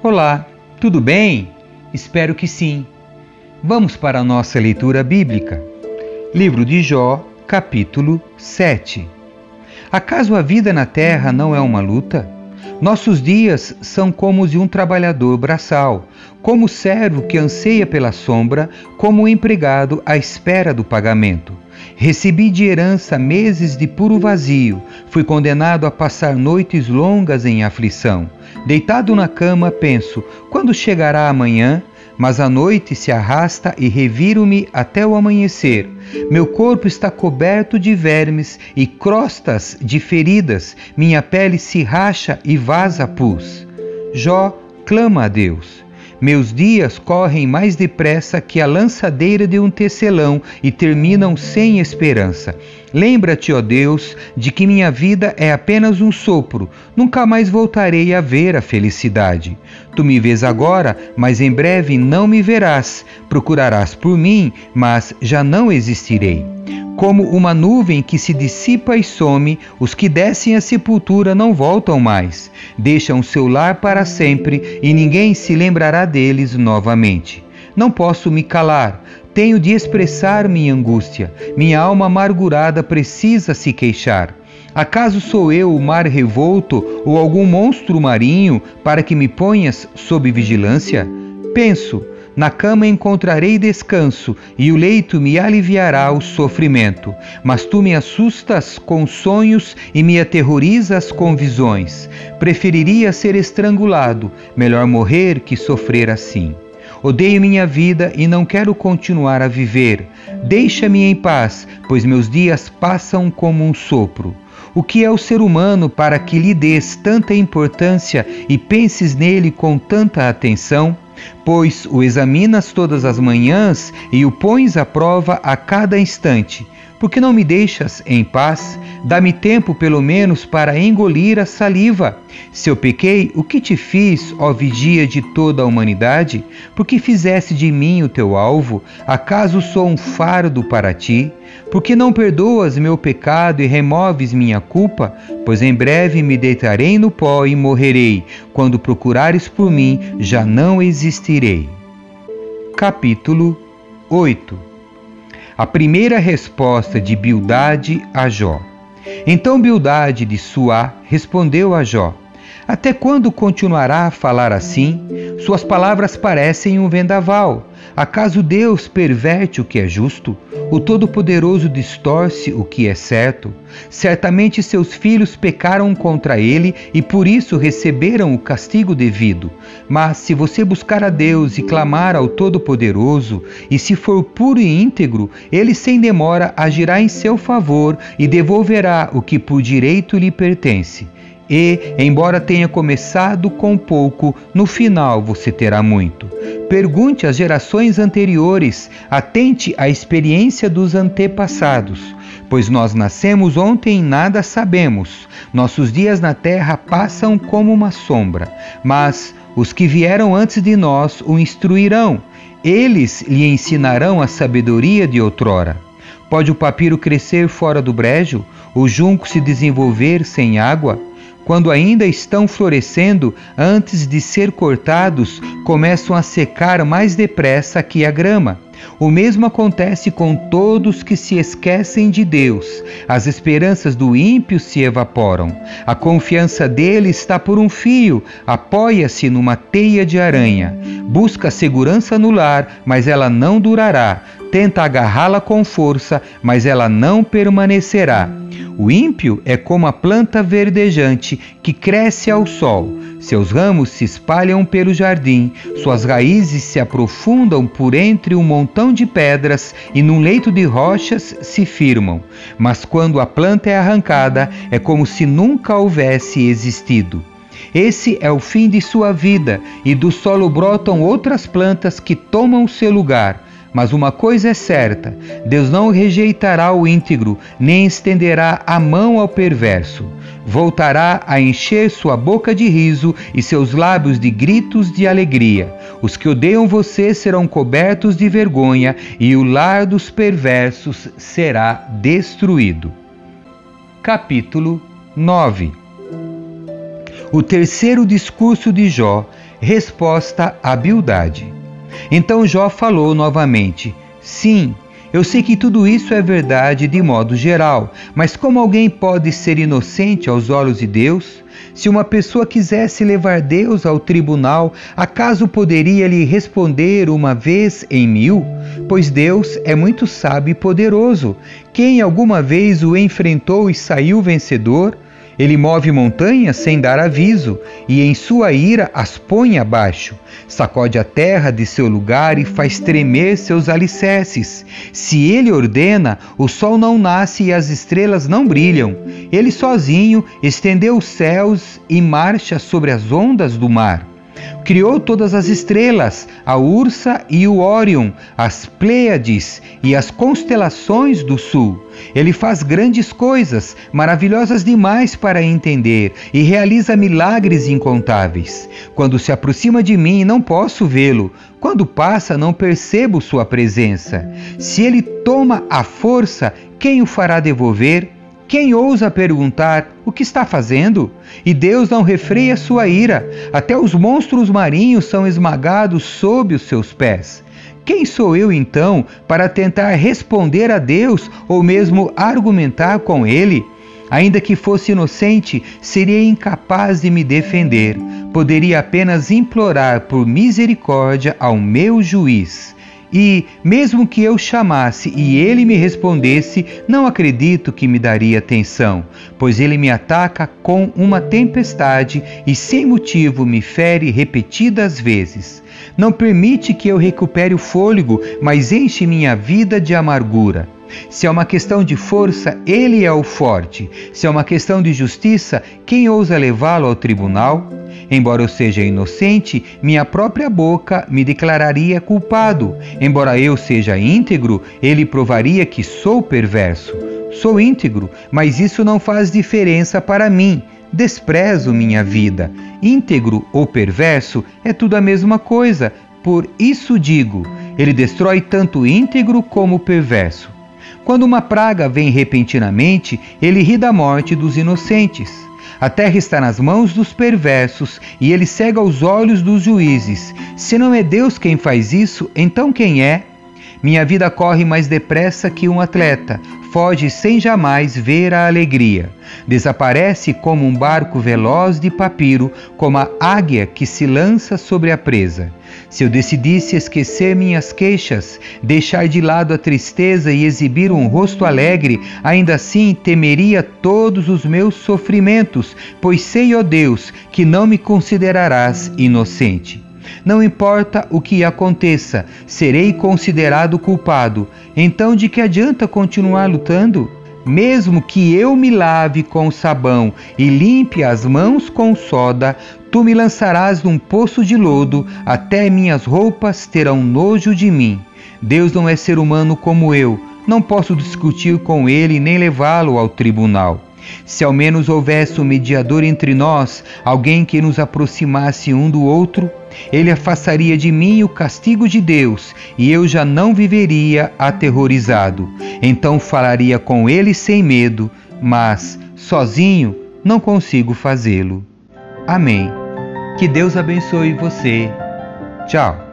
Olá, tudo bem? Espero que sim. Vamos para a nossa leitura bíblica. Livro de Jó, capítulo 7. Acaso a vida na terra não é uma luta? Nossos dias são como os de um trabalhador braçal, como o servo que anseia pela sombra, como o empregado à espera do pagamento. Recebi de herança meses de puro vazio, fui condenado a passar noites longas em aflição. Deitado na cama, penso: quando chegará amanhã? Mas a noite se arrasta e reviro-me até o amanhecer. Meu corpo está coberto de vermes e crostas de feridas, minha pele se racha e vaza pus. Jó clama a Deus. Meus dias correm mais depressa que a lançadeira de um tecelão e terminam sem esperança. Lembra-te, ó Deus, de que minha vida é apenas um sopro, nunca mais voltarei a ver a felicidade. Tu me vês agora, mas em breve não me verás. Procurarás por mim, mas já não existirei. Como uma nuvem que se dissipa e some, os que descem à sepultura não voltam mais. Deixam seu lar para sempre e ninguém se lembrará deles novamente. Não posso me calar, tenho de expressar minha angústia. Minha alma amargurada precisa se queixar. Acaso sou eu o mar revolto ou algum monstro marinho para que me ponhas sob vigilância? Penso, na cama encontrarei descanso, e o leito me aliviará o sofrimento. Mas tu me assustas com sonhos e me aterrorizas com visões. Preferiria ser estrangulado, melhor morrer que sofrer assim. Odeio minha vida e não quero continuar a viver. Deixa-me em paz, pois meus dias passam como um sopro. O que é o ser humano para que lhe des tanta importância e penses nele com tanta atenção? Pois o examinas todas as manhãs e o pões à prova a cada instante. Por que não me deixas em paz? Dá-me tempo, pelo menos, para engolir a saliva. Se eu pequei, o que te fiz, ó vigia de toda a humanidade? Por que fizeste de mim o teu alvo? Acaso sou um fardo para ti? Por que não perdoas meu pecado e removes minha culpa? Pois em breve me deitarei no pó e morrerei. Quando procurares por mim, já não existirei. Capítulo 8 a primeira resposta de Bildade a Jó. Então Bildade de Suá respondeu a Jó: Até quando continuará a falar assim? Suas palavras parecem um vendaval. Acaso Deus perverte o que é justo? O Todo-Poderoso distorce o que é certo? Certamente seus filhos pecaram contra ele e por isso receberam o castigo devido. Mas se você buscar a Deus e clamar ao Todo-Poderoso, e se for puro e íntegro, ele sem demora agirá em seu favor e devolverá o que por direito lhe pertence. E, embora tenha começado com pouco, no final você terá muito. Pergunte às gerações anteriores, atente à experiência dos antepassados, pois nós nascemos ontem e nada sabemos. Nossos dias na terra passam como uma sombra, mas os que vieram antes de nós o instruirão. Eles lhe ensinarão a sabedoria de outrora. Pode o papiro crescer fora do brejo, o junco se desenvolver sem água? Quando ainda estão florescendo, antes de ser cortados, começam a secar mais depressa que a grama. O mesmo acontece com todos que se esquecem de Deus. As esperanças do ímpio se evaporam. A confiança dele está por um fio, apoia-se numa teia de aranha. Busca segurança no lar, mas ela não durará. Tenta agarrá-la com força, mas ela não permanecerá. O ímpio é como a planta verdejante que cresce ao sol. Seus ramos se espalham pelo jardim, suas raízes se aprofundam por entre um montão de pedras e num leito de rochas se firmam. Mas quando a planta é arrancada, é como se nunca houvesse existido. Esse é o fim de sua vida, e do solo brotam outras plantas que tomam seu lugar Mas uma coisa é certa: Deus não rejeitará o íntegro, nem estenderá a mão ao perverso. Voltará a encher sua boca de riso e seus lábios de gritos de alegria. Os que odeiam você serão cobertos de vergonha, e o lar dos perversos será destruído. Capítulo 9 O terceiro discurso de Jó, resposta à Bildade. Então Jó falou novamente: Sim, eu sei que tudo isso é verdade de modo geral, mas como alguém pode ser inocente aos olhos de Deus? Se uma pessoa quisesse levar Deus ao tribunal, acaso poderia lhe responder uma vez em mil? Pois Deus é muito sábio e poderoso. Quem alguma vez o enfrentou e saiu vencedor? Ele move montanhas sem dar aviso, e em sua ira as põe abaixo. Sacode a terra de seu lugar e faz tremer seus alicerces. Se ele ordena, o sol não nasce e as estrelas não brilham. Ele sozinho estendeu os céus e marcha sobre as ondas do mar. Criou todas as estrelas, a Ursa e o Órion, as Pleiades e as constelações do sul. Ele faz grandes coisas, maravilhosas demais para entender, e realiza milagres incontáveis. Quando se aproxima de mim, não posso vê-lo. Quando passa, não percebo sua presença. Se ele toma a força, quem o fará devolver? Quem ousa perguntar o que está fazendo? E Deus não refreia sua ira, até os monstros marinhos são esmagados sob os seus pés. Quem sou eu então para tentar responder a Deus ou mesmo argumentar com Ele? Ainda que fosse inocente, seria incapaz de me defender. Poderia apenas implorar por misericórdia ao meu juiz. E, mesmo que eu chamasse e ele me respondesse, não acredito que me daria atenção, pois ele me ataca com uma tempestade e sem motivo me fere repetidas vezes. Não permite que eu recupere o fôlego, mas enche minha vida de amargura. Se é uma questão de força, ele é o forte. Se é uma questão de justiça, quem ousa levá-lo ao tribunal? Embora eu seja inocente, minha própria boca me declararia culpado. Embora eu seja íntegro, ele provaria que sou perverso. Sou íntegro, mas isso não faz diferença para mim. Desprezo minha vida. Íntegro ou perverso é tudo a mesma coisa. Por isso digo: ele destrói tanto íntegro como perverso. Quando uma praga vem repentinamente, ele ri da morte dos inocentes. A terra está nas mãos dos perversos e ele cega os olhos dos juízes. Se não é Deus quem faz isso, então quem é? Minha vida corre mais depressa que um atleta, foge sem jamais ver a alegria. Desaparece como um barco veloz de papiro, como a águia que se lança sobre a presa. Se eu decidisse esquecer minhas queixas, deixar de lado a tristeza e exibir um rosto alegre, ainda assim temeria todos os meus sofrimentos, pois sei, ó Deus, que não me considerarás inocente. Não importa o que aconteça, serei considerado culpado. Então, de que adianta continuar lutando? Mesmo que eu me lave com sabão e limpe as mãos com soda, tu me lançarás num poço de lodo, até minhas roupas terão nojo de mim. Deus não é ser humano como eu, não posso discutir com ele nem levá-lo ao tribunal. Se ao menos houvesse um mediador entre nós, alguém que nos aproximasse um do outro, ele afastaria de mim o castigo de Deus e eu já não viveria aterrorizado. Então falaria com ele sem medo, mas sozinho não consigo fazê-lo. Amém. Que Deus abençoe você. Tchau.